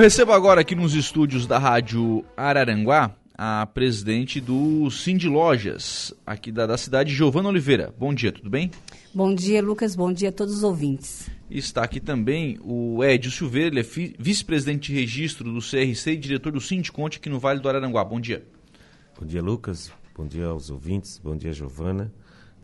recebo agora aqui nos estúdios da Rádio Araranguá a presidente do Cindy Lojas, aqui da, da cidade, Giovana Oliveira. Bom dia, tudo bem? Bom dia, Lucas. Bom dia a todos os ouvintes. Está aqui também o Edio Silveira, ele é vice-presidente de registro do CRC e diretor do Sindiconte aqui no Vale do Araranguá. Bom dia. Bom dia, Lucas. Bom dia aos ouvintes. Bom dia, Giovana.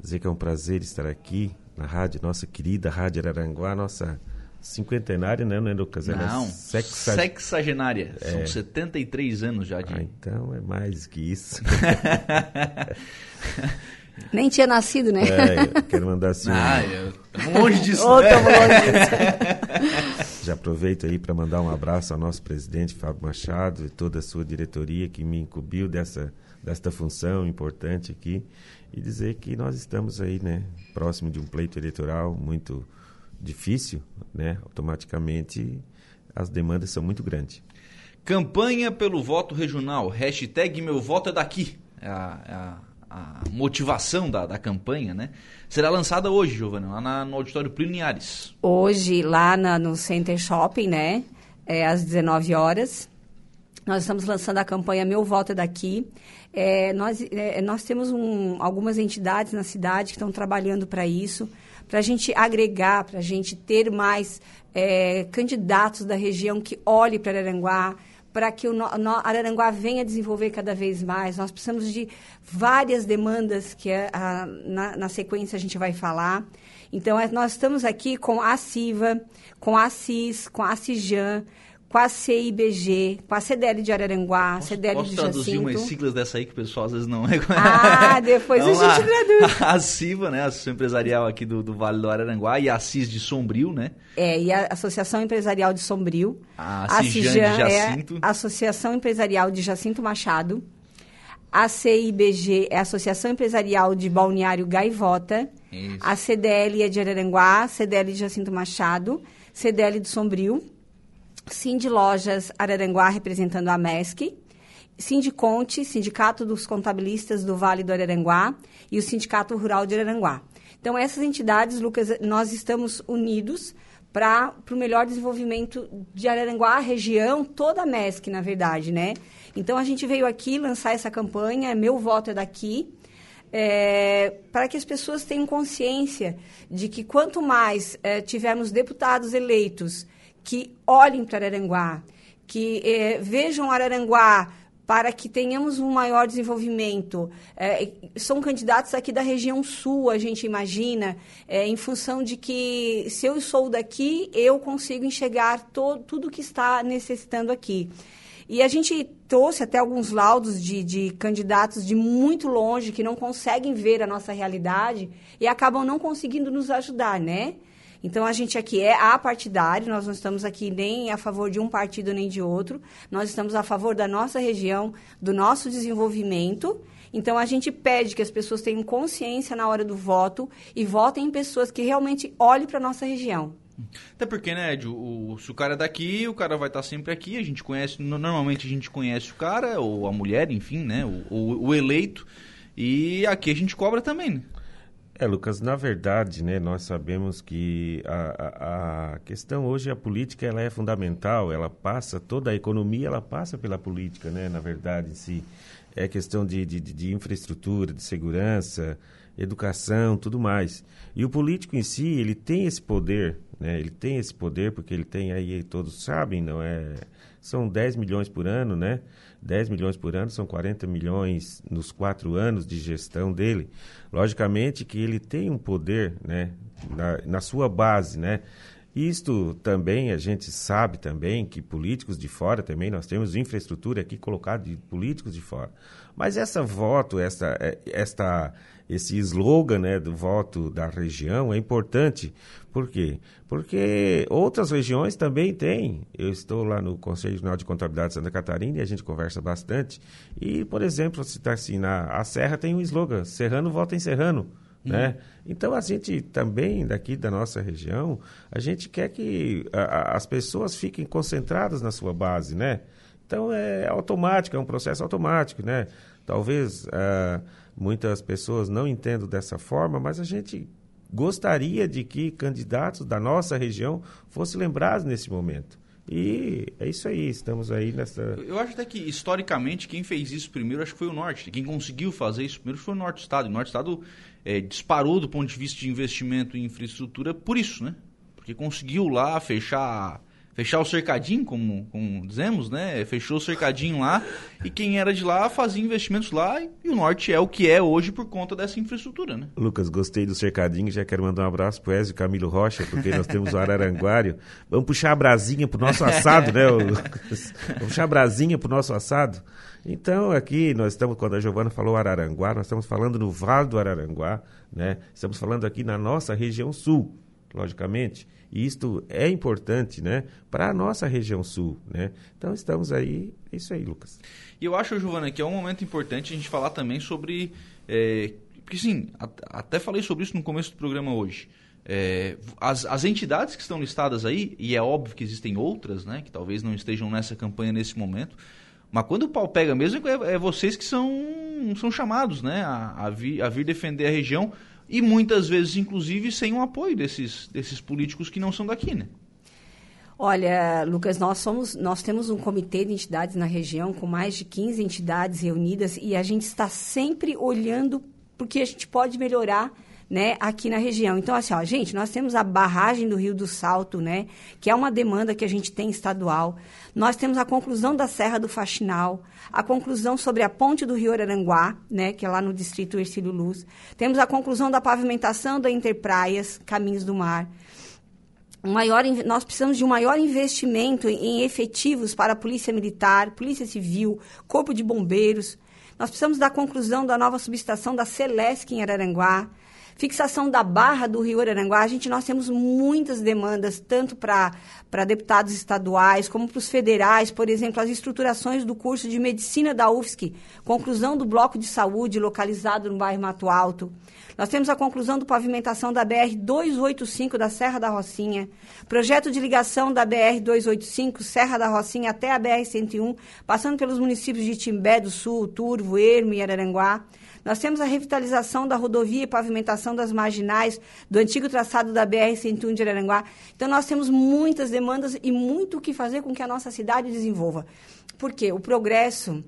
Dizer que é um prazer estar aqui na rádio, nossa querida Rádio Araranguá, nossa cinquentenária, né, né Lucas? Ela é Não, é sexagenária. É. São 73 anos já de... Ah, então é mais que isso. Nem tinha nascido, né? É, quero mandar assim. Ah, um... longe disso. oh, né? longe disso. Já aproveito aí para mandar um abraço ao nosso presidente Fábio Machado e toda a sua diretoria que me incumbiu dessa, desta função importante aqui e dizer que nós estamos aí, né, próximo de um pleito eleitoral muito difícil, né? Automaticamente as demandas são muito grandes. Campanha pelo voto regional. Hashtag meu voto é daqui. É a, é a, a motivação da, da campanha, né? Será lançada hoje, Giovana, lá na, no Auditório Plínio Hoje, lá na, no Center Shopping, né? É, às 19 horas. Nós estamos lançando a campanha Meu Voto é Daqui. É, nós, é, nós temos um, algumas entidades na cidade que estão trabalhando para isso para a gente agregar, para a gente ter mais é, candidatos da região que olhem para Araranguá, para que o no, Araranguá venha desenvolver cada vez mais. Nós precisamos de várias demandas que a, a, na, na, sequência a gente vai falar. Então, é, nós estamos aqui com a CIVA, com a CIS, com a CIJAN, com a CIBG, com a CDL de Araranguá, posso, CDL posso de traduzir Jacinto. umas siglas dessa aí que o pessoal às vezes não reconhece? Ah, depois a gente traduz. A CIVA, né, a Associação Empresarial aqui do, do Vale do Araranguá, e a CIS de Sombrio, né? É, e a Associação Empresarial de Sombrio. A, a CIJAN de Jacinto. É a Associação Empresarial de Jacinto Machado. A CIBG é a Associação Empresarial de Balneário Gaivota. Isso. A CDL é de Araranguá, CDL de Jacinto Machado, CDL de Sombrio. Cindy Lojas Araranguá, representando a MESC, Sindiconte, Sindicato dos Contabilistas do Vale do Araranguá e o Sindicato Rural de Araranguá. Então, essas entidades, Lucas, nós estamos unidos para o melhor desenvolvimento de Araranguá, a região, toda a MESC, na verdade, né? Então, a gente veio aqui lançar essa campanha, Meu Voto é Daqui, é, para que as pessoas tenham consciência de que quanto mais é, tivermos deputados eleitos que olhem para Araranguá, que eh, vejam Araranguá para que tenhamos um maior desenvolvimento. É, são candidatos aqui da região sul, a gente imagina, é, em função de que se eu sou daqui, eu consigo enxergar todo, tudo que está necessitando aqui. E a gente trouxe até alguns laudos de, de candidatos de muito longe que não conseguem ver a nossa realidade e acabam não conseguindo nos ajudar, né? Então, a gente aqui é apartidário, nós não estamos aqui nem a favor de um partido nem de outro, nós estamos a favor da nossa região, do nosso desenvolvimento. Então, a gente pede que as pessoas tenham consciência na hora do voto e votem em pessoas que realmente olhem para a nossa região. Até porque, né, Ed, o, se o cara é daqui, o cara vai estar sempre aqui, a gente conhece, normalmente a gente conhece o cara, ou a mulher, enfim, né, o, o, o eleito, e aqui a gente cobra também, né? É, Lucas, na verdade, né, nós sabemos que a, a, a, questão hoje, a política, ela é fundamental, ela passa, toda a economia, ela passa pela política, né, na verdade, si. É questão de, de, de infraestrutura, de segurança, educação, tudo mais. E o político em si, ele tem esse poder, né, ele tem esse poder, porque ele tem aí, todos sabem, não é... São 10 milhões por ano, né? 10 milhões por ano, são 40 milhões nos quatro anos de gestão dele. Logicamente que ele tem um poder né, na, na sua base, né? Isto também, a gente sabe também que políticos de fora também, nós temos infraestrutura aqui colocada de políticos de fora. Mas essa voto, essa, é, esta, esse slogan né, do voto da região é importante. Por quê? Porque outras regiões também têm. Eu estou lá no Conselho Regional de Contabilidade de Santa Catarina e a gente conversa bastante. E, por exemplo, citar assim, na, a Serra tem um slogan, Serrano vota em Serrano. Né? Então a gente também daqui da nossa região, a gente quer que a, a, as pessoas fiquem concentradas na sua base, né? Então é automático, é um processo automático, né? Talvez uh, muitas pessoas não entendam dessa forma, mas a gente gostaria de que candidatos da nossa região fossem lembrados nesse momento. E é isso aí, estamos aí nessa. Eu acho até que, historicamente, quem fez isso primeiro acho que foi o Norte. Quem conseguiu fazer isso primeiro foi o Norte Estado. O Norte Estado é, disparou do ponto de vista de investimento em infraestrutura por isso, né? Porque conseguiu lá fechar fechar o cercadinho, como, como dizemos, né? Fechou o cercadinho lá e quem era de lá fazia investimentos lá e o norte é o que é hoje por conta dessa infraestrutura, né? Lucas, gostei do cercadinho, já quero mandar um abraço pro Ezio Camilo Rocha, porque nós temos o Araranguário. Vamos puxar a brasinha pro nosso assado, né, Lucas? Vamos puxar a brasinha pro nosso assado. Então, aqui nós estamos, quando a Giovana falou Araranguá, nós estamos falando no Vale do Araranguá, né? Estamos falando aqui na nossa região sul, logicamente. E isto é importante, né, para a nossa região sul, né? Então estamos aí, é isso aí, Lucas. E eu acho, Giovana, que é um momento importante a gente falar também sobre, é, porque sim, até falei sobre isso no começo do programa hoje. É, as, as entidades que estão listadas aí, e é óbvio que existem outras, né, que talvez não estejam nessa campanha nesse momento, mas quando o pau pega mesmo, é, é vocês que são, são chamados né, a, a, vir, a vir defender a região e muitas vezes, inclusive, sem o apoio desses, desses políticos que não são daqui, né? Olha, Lucas, nós somos, nós temos um comitê de entidades na região com mais de 15 entidades reunidas e a gente está sempre olhando porque a gente pode melhorar né, aqui na região. Então, assim, ó, gente, nós temos a barragem do Rio do Salto, né, que é uma demanda que a gente tem estadual. Nós temos a conclusão da Serra do Faxinal, a conclusão sobre a ponte do Rio Araranguá, né, que é lá no distrito Ercílio Luz. Temos a conclusão da pavimentação da Interpraias, Caminhos do Mar. Maior, nós precisamos de um maior investimento em efetivos para a Polícia Militar, Polícia Civil, Corpo de Bombeiros. Nós precisamos da conclusão da nova subestação da Celesc em Araranguá. Fixação da barra do Rio Araranguá, a gente, nós temos muitas demandas, tanto para deputados estaduais como para os federais, por exemplo, as estruturações do curso de medicina da UFSC, conclusão do bloco de saúde localizado no bairro Mato Alto. Nós temos a conclusão do pavimentação da BR-285 da Serra da Rocinha, projeto de ligação da BR-285 Serra da Rocinha até a BR-101, passando pelos municípios de Timbé do Sul, Turvo, Ermo e Araranguá. Nós temos a revitalização da rodovia e pavimentação das marginais do antigo traçado da BR-101 de Araranguá. Então, nós temos muitas demandas e muito o que fazer com que a nossa cidade desenvolva. Por quê? O progresso,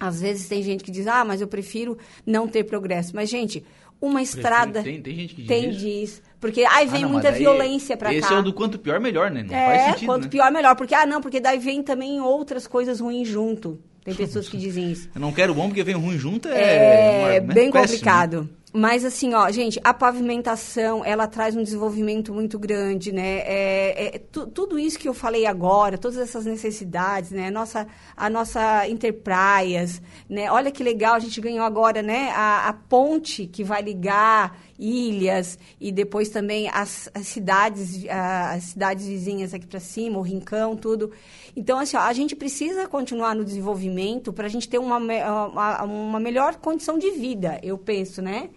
às vezes tem gente que diz, ah, mas eu prefiro não ter progresso. Mas, gente, uma estrada. Tem, tem gente que diz. Tem, diz. Porque aí vem ah, não, muita violência pra esse cá. Esse é o do quanto pior, melhor, né? Não é, faz sentido. Quanto né? pior, melhor. Porque, ah, não, porque daí vem também outras coisas ruins junto. Tem pessoas que dizem isso. Eu não quero bom porque vem ruim junto, é, é bem péssimo. complicado. Mas assim, ó, gente, a pavimentação, ela traz um desenvolvimento muito grande, né? É, é tu, tudo isso que eu falei agora, todas essas necessidades, né? Nossa, a nossa Interpraias, né? Olha que legal, a gente ganhou agora, né? A, a ponte que vai ligar ilhas e depois também as, as cidades, as cidades vizinhas aqui para cima, o Rincão, tudo. Então, assim, ó, a gente precisa continuar no desenvolvimento para a gente ter uma, uma, uma melhor condição de vida, eu penso, né?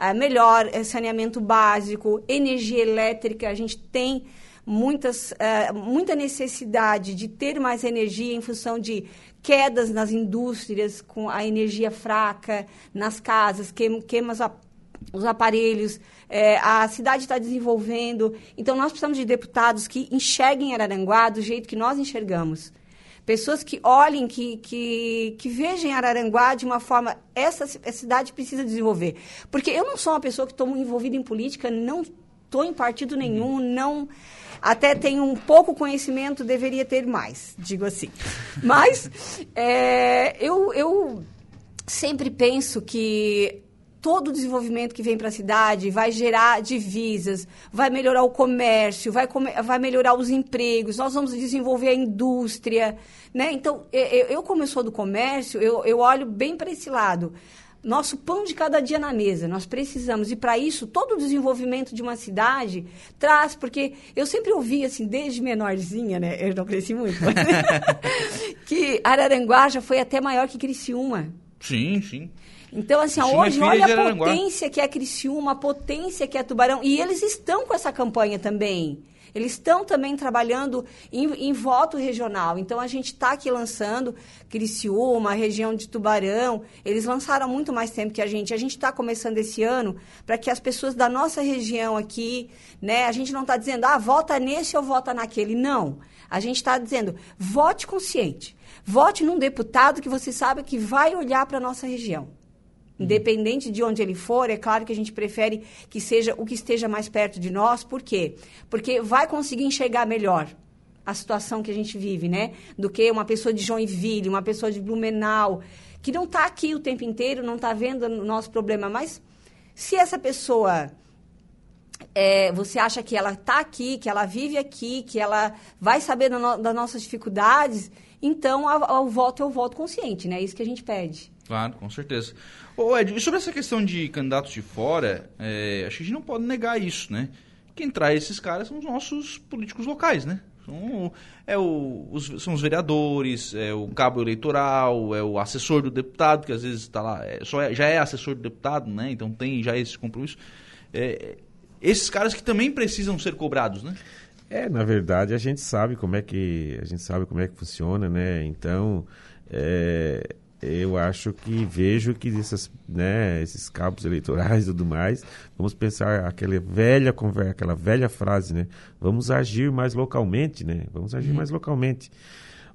A melhor eh, saneamento básico, energia elétrica, a gente tem muitas, uh, muita necessidade de ter mais energia em função de quedas nas indústrias com a energia fraca, nas casas, queimas a os aparelhos, é, a cidade está desenvolvendo. Então, nós precisamos de deputados que enxerguem Araranguá do jeito que nós enxergamos. Pessoas que olhem, que, que, que vejam Araranguá de uma forma. Essa, essa cidade precisa desenvolver. Porque eu não sou uma pessoa que estou envolvida em política, não estou em partido nenhum, não. Até tenho um pouco conhecimento, deveria ter mais, digo assim. Mas é, eu, eu sempre penso que todo o desenvolvimento que vem para a cidade vai gerar divisas, vai melhorar o comércio, vai, vai melhorar os empregos, nós vamos desenvolver a indústria. Né? Então, eu, eu como eu sou do comércio, eu, eu olho bem para esse lado. Nosso pão de cada dia na mesa, nós precisamos. E para isso, todo o desenvolvimento de uma cidade traz, porque eu sempre ouvi, assim, desde menorzinha, né? Eu não cresci muito, mas, que Araranguá já foi até maior que Criciúma. Sim, sim. Então, assim, hoje, olha a potência que é Criciúma, a potência que é Tubarão. E eles estão com essa campanha também. eles estão também trabalhando em, em, voto regional. Então, a gente está aqui lançando Criciúma, região de Tubarão. Eles lançaram muito mais tempo que a gente. A gente está começando esse ano para que as pessoas da nossa região aqui, né? A gente não está dizendo, ah, vota nesse ou vota naquele. Não. A gente está dizendo, vote consciente. Vote num deputado que você sabe que vai olhar para a nossa região. Independente de onde ele for, é claro que a gente prefere que seja o que esteja mais perto de nós. Por quê? Porque vai conseguir enxergar melhor a situação que a gente vive, né? Do que uma pessoa de Joinville, uma pessoa de Blumenau, que não está aqui o tempo inteiro, não está vendo o nosso problema. Mas se essa pessoa é, você acha que ela está aqui, que ela vive aqui, que ela vai saber no, das nossas dificuldades, então o voto é o voto consciente, né? É isso que a gente pede. Claro, com certeza. Ô Ed, e sobre essa questão de candidatos de fora, é, acho que a gente não pode negar isso, né? Quem traz esses caras são os nossos políticos locais, né? São, é o, os, são os vereadores, é o cabo eleitoral, é o assessor do deputado, que às vezes está lá, é, só é, já é assessor do deputado, né? Então tem já esse compromisso. É, esses caras que também precisam ser cobrados, né? É, na verdade a gente sabe como é que a gente sabe como é que funciona, né? Então, é, eu acho que vejo que essas, né, esses cabos eleitorais e tudo mais, vamos pensar aquela velha conversa, aquela velha frase, né? Vamos agir mais localmente, né? Vamos agir uhum. mais localmente.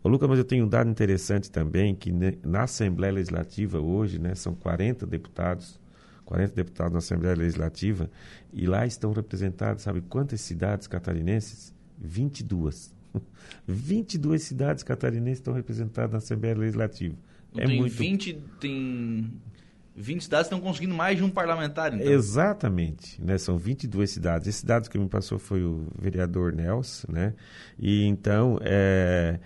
Ô, Lucas, mas eu tenho um dado interessante também, que na Assembleia Legislativa hoje, né, são 40 deputados, 40 deputados na Assembleia Legislativa, e lá estão representadas, sabe quantas cidades catarinenses? 22. 22 cidades catarinenses estão representadas na Assembleia Legislativa. É tem muito... 20, tem 20 cidades estão conseguindo mais de um parlamentar, então. Exatamente, né? São 22 cidades. Esse dado que me passou foi o vereador Nelson, né? E então, é...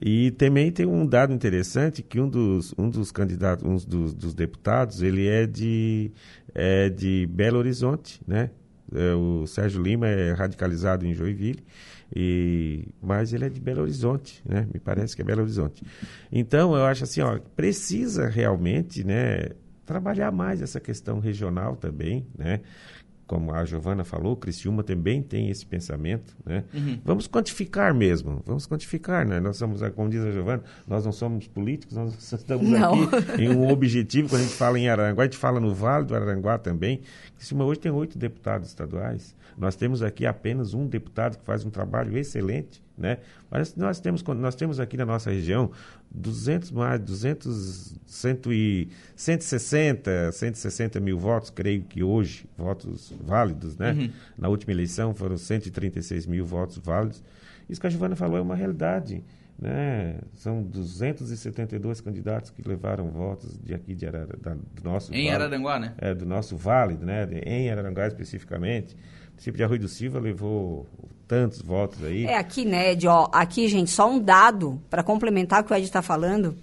E também tem um dado interessante que um dos, um dos candidatos, um dos, dos deputados, ele é de, é de Belo Horizonte, né? É, o Sérgio Lima é radicalizado em Joinville e, mas ele é de Belo Horizonte, né? Me parece que é Belo Horizonte. Então, eu acho assim, ó, precisa realmente, né, trabalhar mais essa questão regional também, né? Como a Giovana falou, Criciúma também tem esse pensamento, né? Uhum. Vamos quantificar mesmo, vamos quantificar, né? Nós somos, como diz a Giovana, nós não somos políticos, nós estamos não. aqui em um objetivo, quando a gente fala em Aranguá, a gente fala no Vale do Aranguá também. Criciúma hoje tem oito deputados estaduais, nós temos aqui apenas um deputado que faz um trabalho excelente, né? Mas nós temos, nós temos aqui na nossa região 200 mais, 200, 100 e, 160, 160 mil votos, creio que hoje, votos válidos, né? Uhum. Na última eleição foram 136 mil votos válidos. Isso que a Giovana falou é uma realidade. Né? São 272 candidatos que levaram votos de aqui de Arara, da, do nosso em vale, Araranguá, né? É, do nosso vale, né? De, em Araranguá especificamente. O município de Arroio do Silva levou tantos votos aí. É aqui, né, Ed, ó, aqui, gente, só um dado para complementar o que o Ed está falando.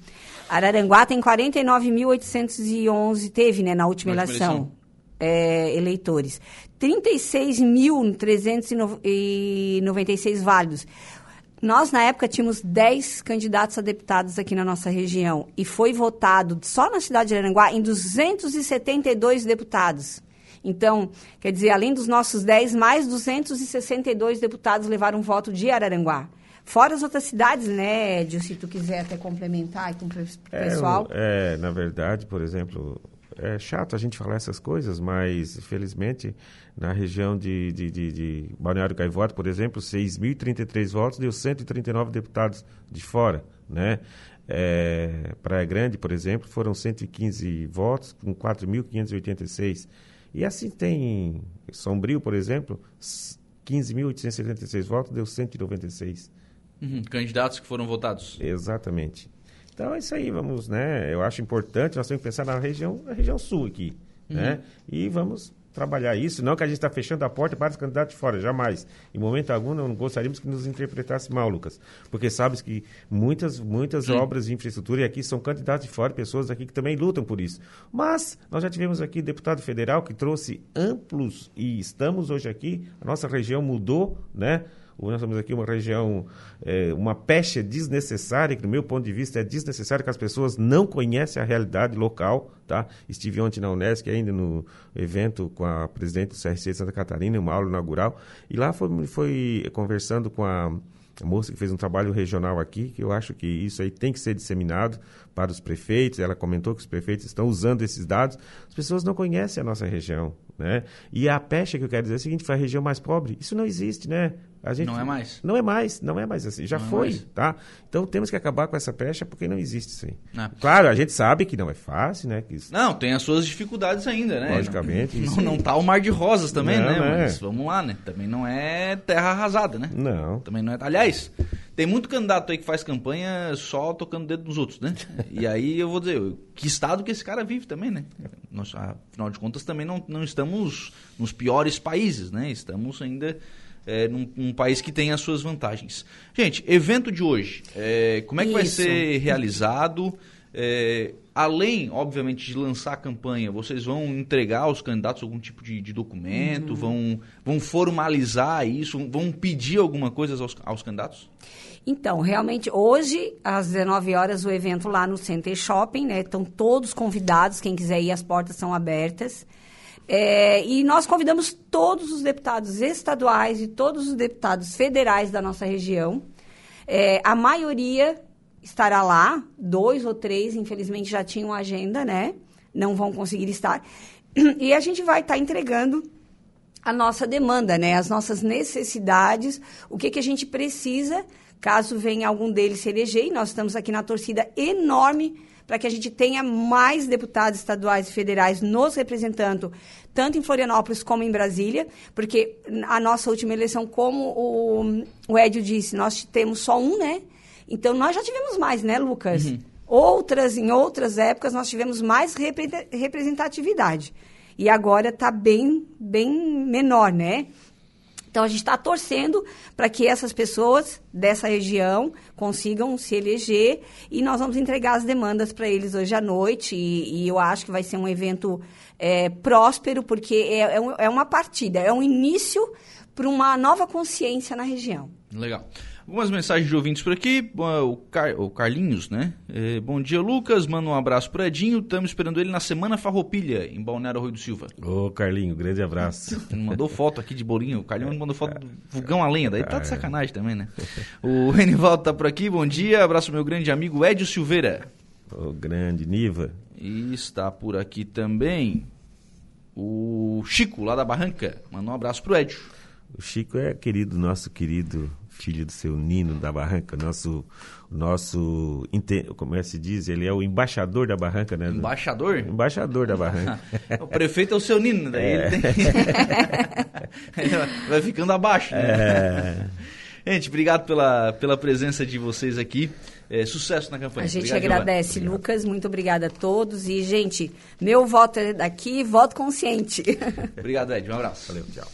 Araranguá tem 49.811, teve, né, na última, eleição, eleição. É, eleitores. 36.396 válidos. Nós, na época, tínhamos 10 candidatos a deputados aqui na nossa região. E foi votado, só na cidade de Aranguá, em 272 deputados. Então, quer dizer, além dos nossos 10, mais 262 deputados levaram voto de Araranguá. Fora as outras cidades, né, Edio, se tu quiser até complementar com o pessoal. É, é, na verdade, por exemplo, é chato a gente falar essas coisas, mas felizmente na região de, de, de, de Balneário Gaivota, por exemplo, 6.033 votos deu 139 deputados de fora, né? É, Praia Grande, por exemplo, foram 115 votos com 4.586 e assim tem Sombrio, por exemplo, 15.876 votos, deu 196. Uhum, candidatos que foram votados. Exatamente. Então é isso aí, vamos, né? Eu acho importante, nós temos que pensar na região, na região sul aqui, uhum. né? E vamos trabalhar isso, não que a gente está fechando a porta para os candidatos de fora, jamais. Em momento algum, não gostaríamos que nos interpretasse mal, Lucas, porque sabes que muitas, muitas obras de infraestrutura, e aqui são candidatos de fora, pessoas aqui que também lutam por isso. Mas nós já tivemos aqui deputado federal que trouxe amplos, e estamos hoje aqui, a nossa região mudou, né? Nós temos aqui uma região, é, uma pecha desnecessária, que do meu ponto de vista é desnecessário, que as pessoas não conhecem a realidade local. Tá? Estive ontem na Unesc, ainda no evento com a presidente do CRC de Santa Catarina, uma aula inaugural, e lá foi, foi conversando com a a moça que fez um trabalho regional aqui, que eu acho que isso aí tem que ser disseminado para os prefeitos. Ela comentou que os prefeitos estão usando esses dados. As pessoas não conhecem a nossa região, né? E a pecha que eu quero dizer é o seguinte, foi a região mais pobre. Isso não existe, né? Gente, não é mais. Não é mais, não é mais assim. Já não é foi, é tá? Então temos que acabar com essa pecha porque não existe isso aí. É. Claro, a gente sabe que não é fácil, né? Que isso... Não, tem as suas dificuldades ainda, né? Logicamente. Não, não, não tá o mar de rosas também, não, né? É. Mas vamos lá, né? Também não é terra arrasada, né? Não. Também não é. Aliás, tem muito candidato aí que faz campanha só tocando o dedo nos outros, né? E aí eu vou dizer, que estado que esse cara vive também, né? Nós, afinal de contas, também não, não estamos nos piores países, né? Estamos ainda é, num, num, país que tem as suas vantagens. Gente, evento de hoje, é, como é que Isso. vai ser realizado? É, além, obviamente, de lançar a campanha, vocês vão entregar aos candidatos algum tipo de, de documento, uhum. vão, vão formalizar isso, vão pedir alguma coisa aos, aos candidatos? Então, realmente, hoje, às 19 horas, o evento lá no Center Shopping, né? Estão todos convidados, quem quiser ir, as portas são abertas. É, e nós convidamos todos os deputados estaduais e todos os deputados federais da nossa região. É, a maioria estará lá, dois ou três, infelizmente, já tinham agenda, né? Não vão conseguir estar. E a gente vai estar tá entregando a nossa demanda, né? As nossas necessidades, o que, que a gente precisa, caso venha algum deles se eleger. E nós estamos aqui na torcida enorme para que a gente tenha mais deputados estaduais e federais nos representando, tanto em Florianópolis como em Brasília, porque a nossa última eleição, como o, o Edio disse, nós temos só um, né? Então, nós já tivemos mais, né, Lucas? Uhum. Outras, em outras épocas, nós tivemos mais representatividade. E agora está bem, bem menor, né? Então a gente está torcendo para que essas pessoas dessa região consigam se eleger e nós vamos entregar as demandas para eles hoje à noite. E, e, eu acho que vai ser um evento é, próspero, porque é, é, é uma partida, é um início para uma nova consciência na região. Legal. Algumas mensagens de ouvintes por aqui. O, Car... o Carlinhos, né? É, bom dia, Lucas. Manda um abraço pro Edinho. Estamos esperando ele na Semana Farroupilha, em Balneário Rui do Silva. Ô, Carlinho, grande abraço. mandou foto aqui de bolinho. O Carlinho mandou foto do fogão a lenha. Daí tá de sacanagem também, né? O Renivaldo tá por aqui. Bom dia. Abraço meu grande amigo Edio Silveira. Ô, grande Niva. E está por aqui também o Chico, lá da Barranca. Manda um abraço pro Edio. O Chico é querido, nosso querido filho do seu Nino da Barranca, nosso nosso como é que se diz, ele é o embaixador da Barranca, né? Embaixador? Embaixador da Barranca. o prefeito é o seu Nino, daí é. ele, tem... vai ficando abaixo, né? É. Gente, obrigado pela, pela presença de vocês aqui. É, sucesso na campanha. A gente obrigado, agradece, Lucas. Muito obrigada a todos. E, gente, meu voto é daqui, voto consciente. Obrigado, Ed. Um abraço. Valeu, tchau.